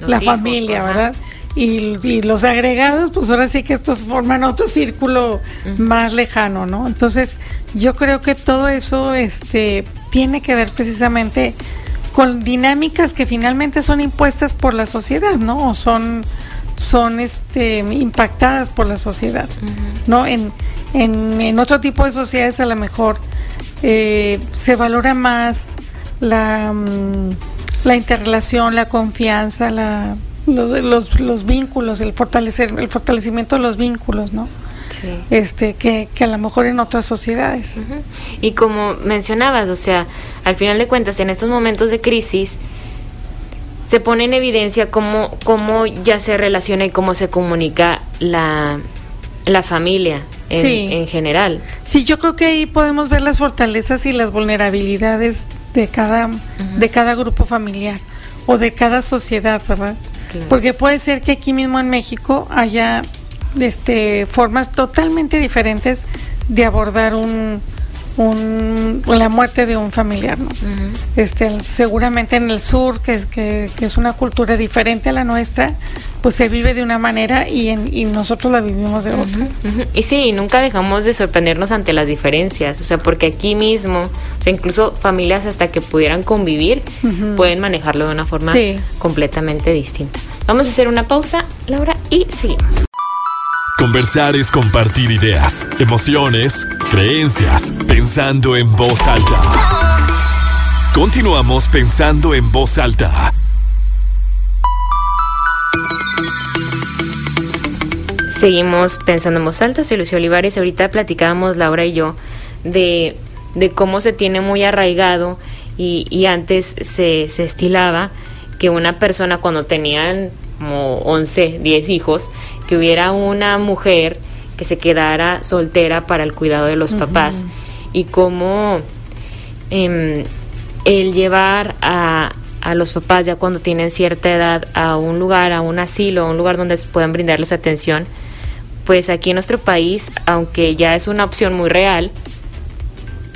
la familia, ¿verdad? Y, los agregados, pues ahora sí que estos forman otro círculo más lejano, ¿no? Entonces, yo creo que todo eso este tiene que ver precisamente con dinámicas que finalmente son impuestas por la sociedad, ¿no? O son, son este, impactadas por la sociedad, ¿no? En, en, otro tipo de sociedades a lo mejor eh, se valora más la, mm, la interrelación, la confianza, la, los, los, vínculos, el fortalecer, el fortalecimiento de los vínculos, ¿no? Este que, que, a lo mejor en otras sociedades. Y como mencionabas, o sea, al final de cuentas, en estos momentos de crisis, se pone en evidencia cómo, cómo ya se relaciona y cómo se comunica la, la familia en, en general. Sí, yo creo que ahí podemos ver las fortalezas y las vulnerabilidades de cada, de cada grupo familiar o de cada sociedad, ¿verdad? Porque puede ser que aquí mismo en México haya este, formas totalmente diferentes de abordar un, un, la muerte de un familiar, ¿no? este, seguramente en el sur, que, que, es una cultura diferente a la nuestra, pues se vive de una manera y, en, y nosotros la vivimos de otra. Y sí, nunca dejamos de sorprendernos ante las diferencias, o sea, porque aquí mismo, o sea, incluso familias hasta que pudieran convivir, pueden manejarlo de una forma completamente distinta. Vamos a hacer una pausa, Laura, y seguimos. Conversar es compartir ideas, emociones, creencias, pensando en voz alta. Continuamos pensando en voz alta. Seguimos pensando en voz alta, soy Lucio Olivares. Ahorita platicábamos Laura y yo de, cómo se tiene muy arraigado y, antes se, se estilaba que una persona cuando tenían como 11, 10 hijos, que hubiera una mujer que se quedara soltera para el cuidado de los papás y cómo em, el llevar a, a, los papás ya cuando tienen cierta edad a un lugar, a un asilo, a un lugar donde puedan brindarles atención, pues aquí en nuestro país, aunque ya es una opción muy real,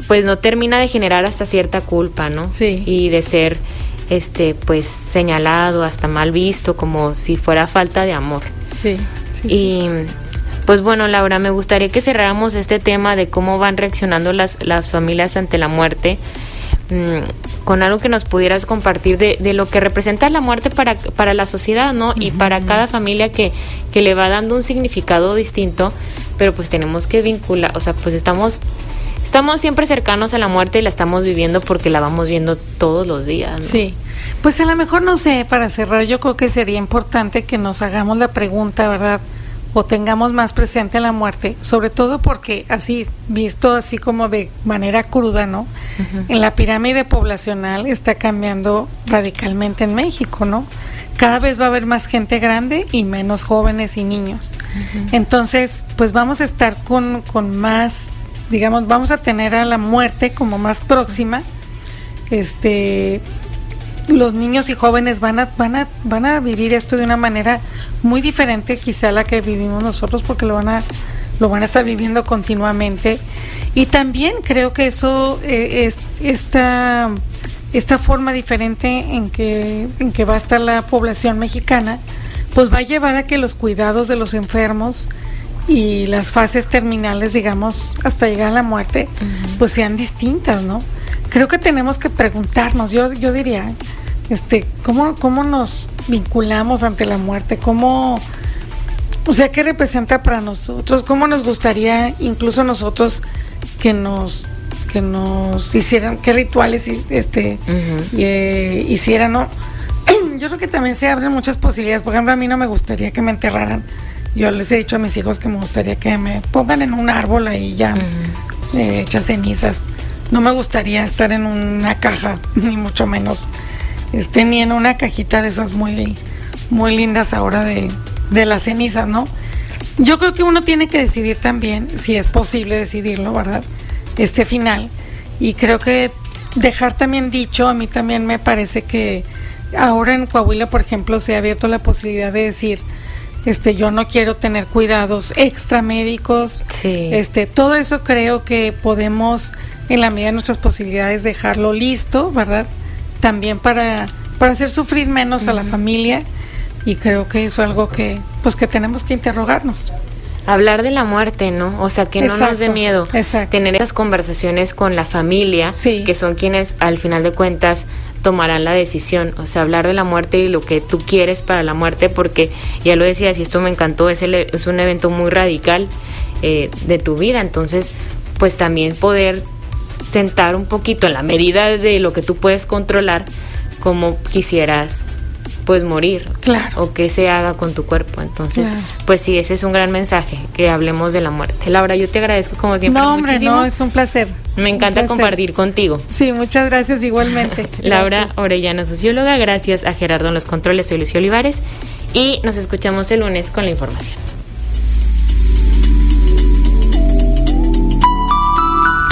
pues no termina de generar hasta cierta culpa, ¿no? Sí. Y de ser este pues señalado, hasta mal visto, como si fuera falta de amor. Sí. Y pues bueno, Laura, me gustaría que cerráramos este tema de cómo van reaccionando las, las familias ante la muerte mm, con algo que nos pudieras compartir de, de, lo que representa la muerte para, para la sociedad, ¿no? Y para cada familia que, que le va dando un significado distinto, pero pues tenemos que vincular, o sea, pues estamos estamos siempre cercanos a la muerte y la estamos viviendo porque la vamos viendo todos los días. Sí. Pues a lo mejor no sé, para cerrar, yo creo que sería importante que nos hagamos la pregunta, ¿verdad? O tengamos más presente la muerte, sobre todo porque así, visto así como de manera cruda, ¿no? En la pirámide poblacional está cambiando radicalmente en México, ¿no? Cada vez va a haber más gente grande y menos jóvenes y niños. Entonces, pues vamos a estar con, con más digamos, vamos a tener a la muerte como más próxima. Este, los niños y jóvenes van a, van a, van a vivir esto de una manera muy diferente quizá a la que vivimos nosotros porque lo van a, lo van a estar viviendo continuamente. Y también creo que eso eh, es esta, esta forma diferente en que, en que va a estar la población mexicana, pues va a llevar a que los cuidados de los enfermos, y las fases terminales, digamos, hasta llegar a la muerte, pues sean distintas, ¿no? Creo que tenemos que preguntarnos, yo, yo diría, este, ¿cómo, ¿cómo nos vinculamos ante la muerte? ¿Cómo, o sea, qué representa para nosotros? ¿Cómo nos gustaría, incluso nosotros, que nos que nos hicieran, qué rituales este, eh, hicieran, ¿no? *clears throat* Yo creo que también se abren muchas posibilidades. Por ejemplo, a mí no me gustaría que me enterraran yo les he dicho a mis hijos que me gustaría que me pongan en un árbol ahí ya eh, hechas cenizas. No me gustaría estar en una caja, *laughs* ni mucho menos, este, ni en una cajita de esas muy, muy lindas ahora de, de las cenizas, ¿no? Yo creo que uno tiene que decidir también, si es posible decidirlo, ¿verdad? Este final. Y creo que dejar también dicho, a mí también me parece que ahora en Coahuila, por ejemplo, se ha abierto la posibilidad de decir, este yo no quiero tener cuidados extramédicos sí. este todo eso creo que podemos en la medida de nuestras posibilidades dejarlo listo verdad también para para hacer sufrir menos a la familia y creo que eso es algo que pues que tenemos que interrogarnos hablar de la muerte, ¿no? O sea, que no nos dé miedo exacto. tener esas conversaciones con la familia, sí. que son quienes al final de cuentas tomarán la decisión, o sea, hablar de la muerte y lo que tú quieres para la muerte, porque ya lo decías y esto me encantó, es, el, es un evento muy radical eh, de tu vida, entonces, pues también poder sentar un poquito en la medida de lo que tú puedes controlar, como quisieras pues morir claro. o que se haga con tu cuerpo. Entonces, pues sí, ese es un gran mensaje, que hablemos de la muerte. Laura, yo te agradezco como siempre. No, hombre, no, es un placer. Me encanta compartir contigo. Sí, muchas gracias igualmente. *laughs* Laura Orellana, socióloga, gracias a Gerardo en los controles, soy Lucio Olivares y nos escuchamos el lunes con la información.